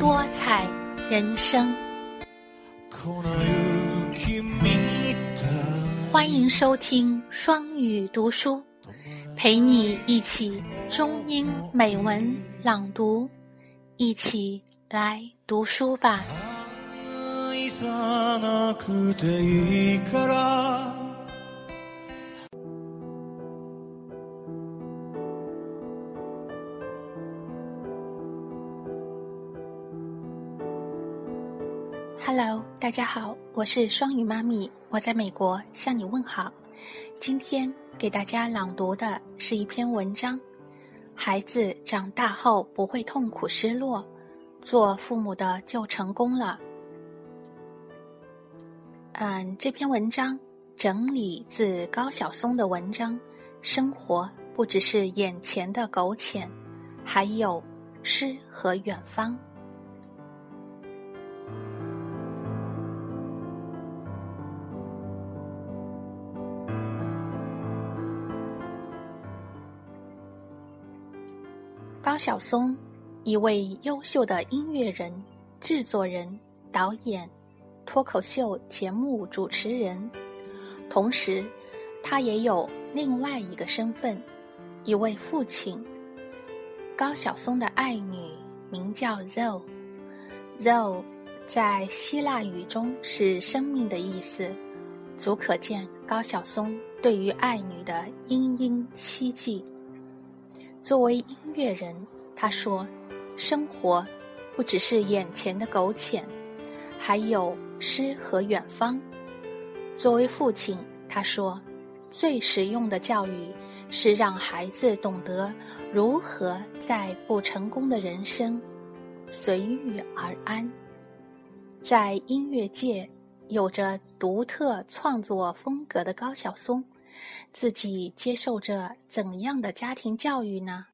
多彩人生。欢迎收听双语读书，陪你一起中英美文朗读，一起来读书吧。Hello，大家好，我是双语妈咪，我在美国向你问好。今天给大家朗读的是一篇文章，孩子长大后不会痛苦失落，做父母的就成功了。嗯，这篇文章整理自高晓松的文章，生活不只是眼前的苟且，还有诗和远方。高晓松，一位优秀的音乐人、制作人、导演、脱口秀节目主持人，同时，他也有另外一个身份，一位父亲。高晓松的爱女名叫 Zoe，Zoe 在希腊语中是生命的意思，足可见高晓松对于爱女的殷殷期冀。作为音乐人，他说：“生活不只是眼前的苟且，还有诗和远方。”作为父亲，他说：“最实用的教育是让孩子懂得如何在不成功的人生随遇而安。”在音乐界有着独特创作风格的高晓松。自己接受着怎样的家庭教育呢？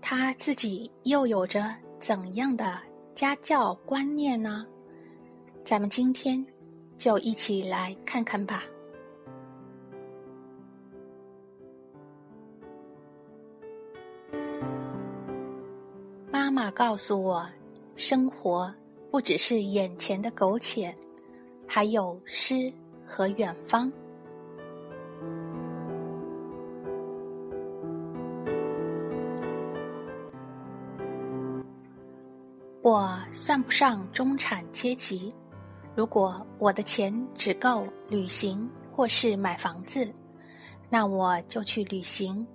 他自己又有着怎样的家教观念呢？咱们今天就一起来看看吧。妈妈告诉我，生活不只是眼前的苟且，还有诗。和远方，我算不上中产阶级。如果我的钱只够旅行或是买房子，那我就去旅行。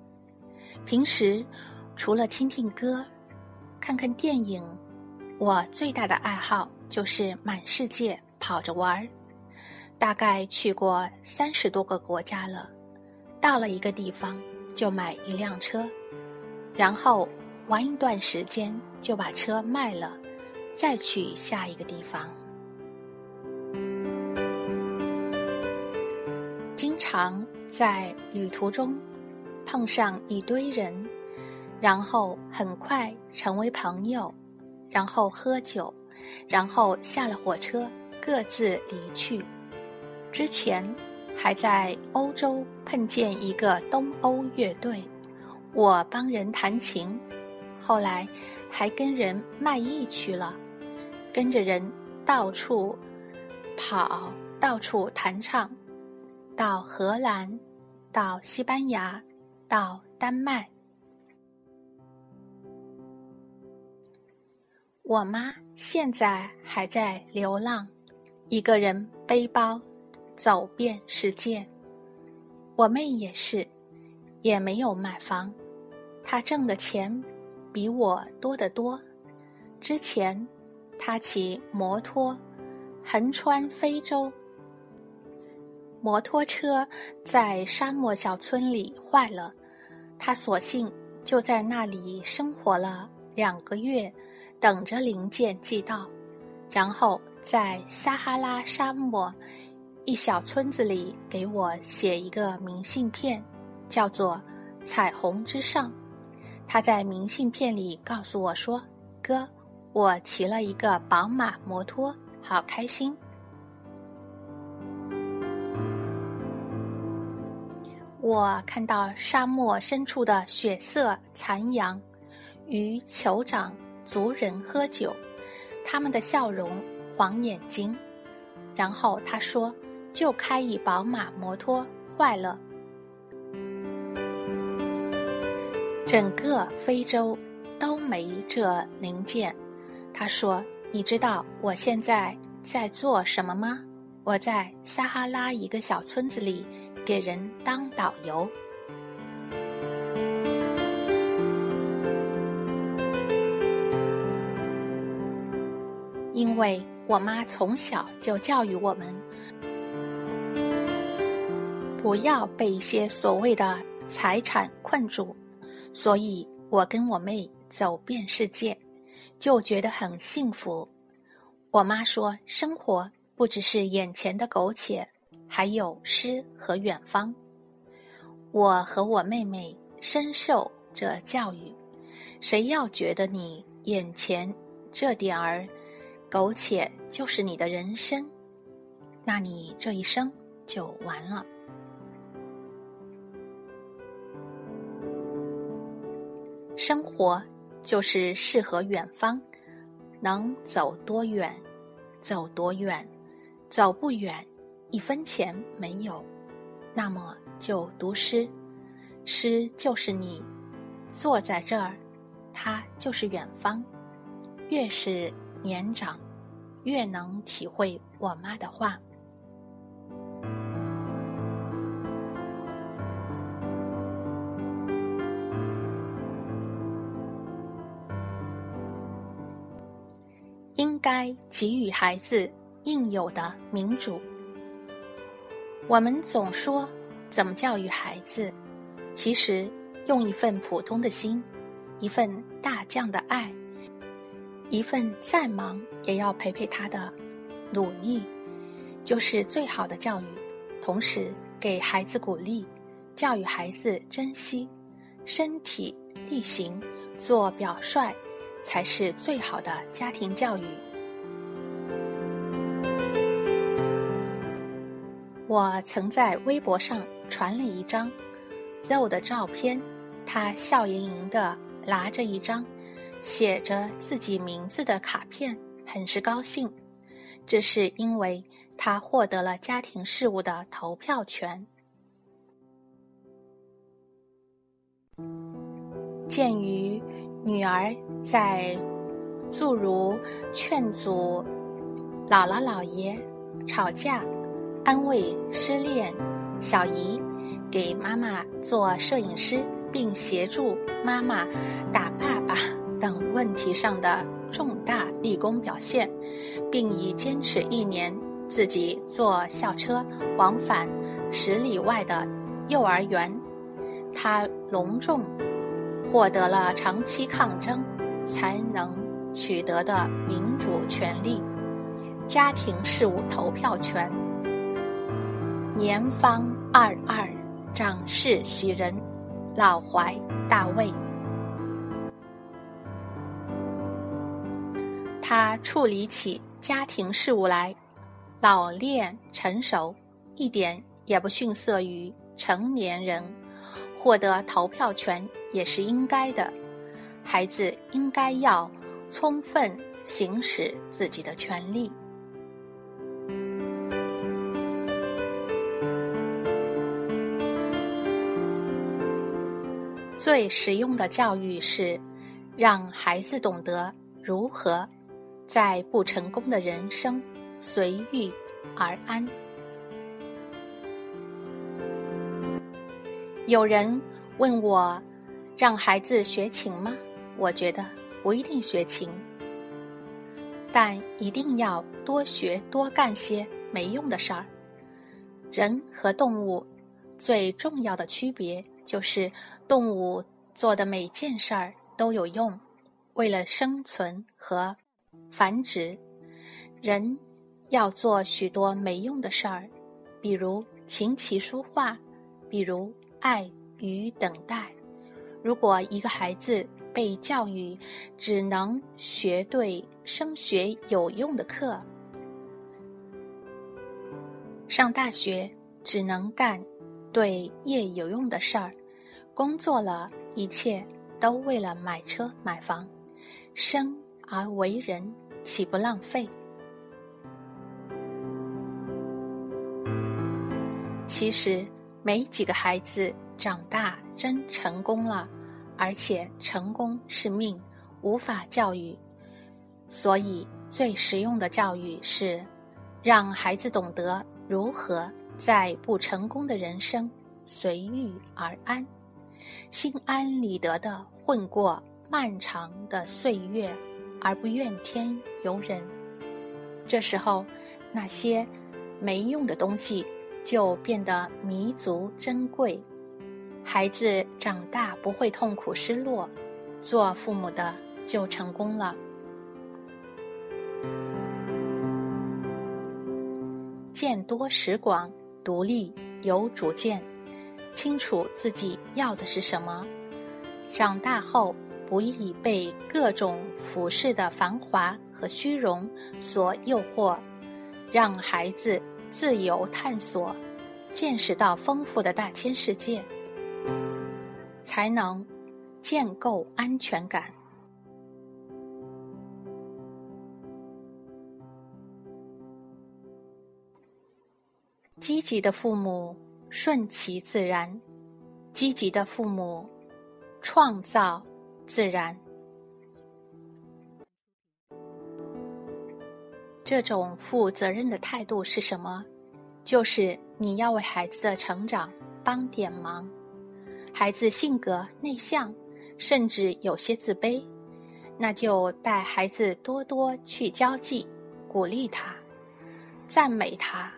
平时除了听听歌、看看电影，我最大的爱好就是满世界跑着玩儿。大概去过三十多个国家了，到了一个地方就买一辆车，然后玩一段时间就把车卖了，再去下一个地方。经常在旅途中碰上一堆人，然后很快成为朋友，然后喝酒，然后下了火车各自离去。之前还在欧洲碰见一个东欧乐队，我帮人弹琴，后来还跟人卖艺去了，跟着人到处跑，到处弹唱，到荷兰，到西班牙，到丹麦。我妈现在还在流浪，一个人背包。走遍世界，我妹也是，也没有买房。她挣的钱比我多得多。之前，她骑摩托横穿非洲，摩托车在沙漠小村里坏了，她索性就在那里生活了两个月，等着零件寄到，然后在撒哈拉沙漠一小村子里给我写一个明信片，叫做《彩虹之上》。他在明信片里告诉我说：“哥，我骑了一个宝马摩托，好开心。”我看到沙漠深处的血色残阳，与酋长族人喝酒，他们的笑容，黄眼睛。然后他说：“就开一宝马摩托坏了。”整个非洲都没这零件。他说：“你知道我现在在做什么吗？我在撒哈拉一个小村子里。”给人当导游，因为我妈从小就教育我们，不要被一些所谓的财产困住，所以我跟我妹走遍世界，就觉得很幸福。我妈说，生活不只是眼前的苟且。还有诗和远方，我和我妹妹深受这教育。谁要觉得你眼前这点儿苟且就是你的人生，那你这一生就完了。生活就是适合远方，能走多远，走多远，走不远。一分钱没有，那么就读诗。诗就是你，坐在这儿，它就是远方。越是年长，越能体会我妈的话。应该给予孩子应有的民主。我们总说怎么教育孩子，其实用一份普通的心，一份大将的爱，一份再忙也要陪陪他的努力，就是最好的教育。同时给孩子鼓励，教育孩子珍惜身体力行，做表率，才是最好的家庭教育。我曾在微博上传了一张 Zoe 的照片，他笑盈盈的拿着一张写着自己名字的卡片，很是高兴。这是因为他获得了家庭事务的投票权。鉴于女儿在诸如劝阻姥姥姥爷吵架。安慰失恋小姨，给妈妈做摄影师，并协助妈妈打爸爸 等问题上的重大立功表现，并已坚持一年自己坐校车往返十里外的幼儿园，他隆重获得了长期抗争才能取得的民主权利——家庭事务投票权。年方二二，长势喜人，老怀大卫。他处理起家庭事务来，老练成熟，一点也不逊色于成年人。获得投票权也是应该的，孩子应该要充分行使自己的权利。最实用的教育是，让孩子懂得如何在不成功的人生随遇而安。有人问我，让孩子学琴吗？我觉得不一定学琴，但一定要多学多干些没用的事儿。人和动物最重要的区别就是。动物做的每件事儿都有用，为了生存和繁殖，人要做许多没用的事儿，比如琴棋书画，比如爱与等待。如果一个孩子被教育只能学对升学有用的课，上大学只能干对业有用的事儿，工作了一切都为了买车买房，生而为人岂不浪费？其实没几个孩子长大真成功了，而且成功是命，无法教育。所以最实用的教育是让孩子懂得。如何在不成功的人生随遇而安，心安理得地混过漫长的岁月，而不怨天尤人？这时候，那些没用的东西就变得弥足珍贵。孩子长大不会痛苦失落，做父母的就成功了。见多识广，独立有主见，清楚自己要的是什么。长大后不易被各种俯视的繁华和虚荣所诱惑，让孩子自由探索，见识到丰富的大千世界，才能建构安全感。积极的父母顺其自然，积极的父母创造自然。这种负责任的态度是什么？就是你要为孩子的成长帮点忙。孩子性格内向，甚至有些自卑，那就带孩子多多去交际，鼓励他，赞美他。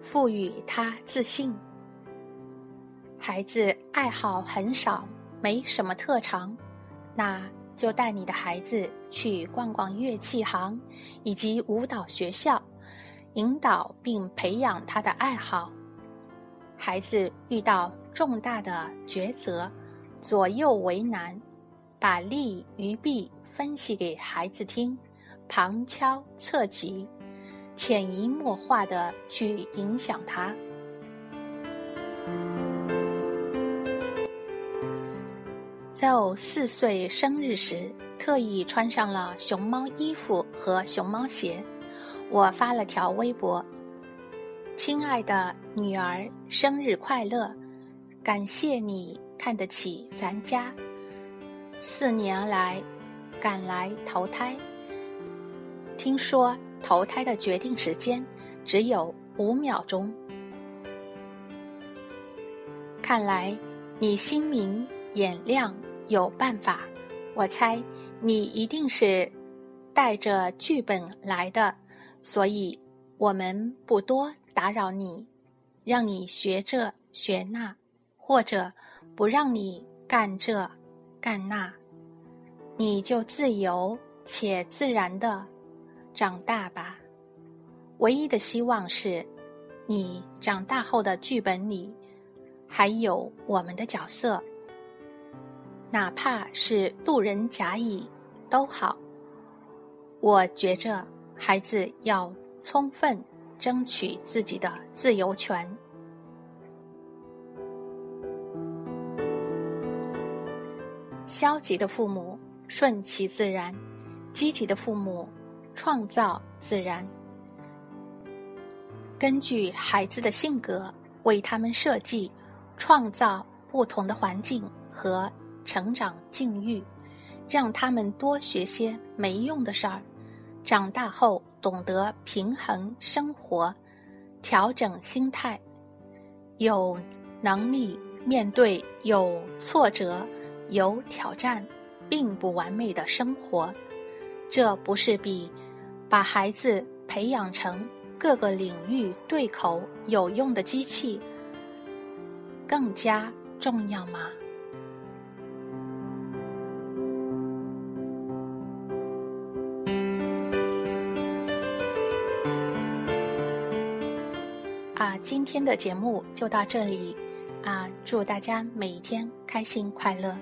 赋予他自信。孩子爱好很少，没什么特长，那就带你的孩子去逛逛乐器行以及舞蹈学校，引导并培养他的爱好。孩子遇到重大的抉择，左右为难，把利与弊分析给孩子听，旁敲侧击。潜移默化的去影响他。在我四岁生日时，特意穿上了熊猫衣服和熊猫鞋。我发了条微博：“亲爱的女儿，生日快乐！感谢你看得起咱家，四年来赶来投胎。听说。”投胎的决定时间只有五秒钟。看来你心明眼亮，有办法。我猜你一定是带着剧本来的，所以我们不多打扰你，让你学这学那，或者不让你干这干那，你就自由且自然的。长大吧，唯一的希望是，你长大后的剧本里还有我们的角色，哪怕是路人甲乙都好。我觉着孩子要充分争取自己的自由权。消极的父母顺其自然，积极的父母。创造自然，根据孩子的性格为他们设计、创造不同的环境和成长境遇，让他们多学些没用的事儿，长大后懂得平衡生活、调整心态，有能力面对有挫折、有挑战、并不完美的生活。这不是比。把孩子培养成各个领域对口有用的机器，更加重要吗？今天的节目就到这里，啊，祝大家每一天开心快乐。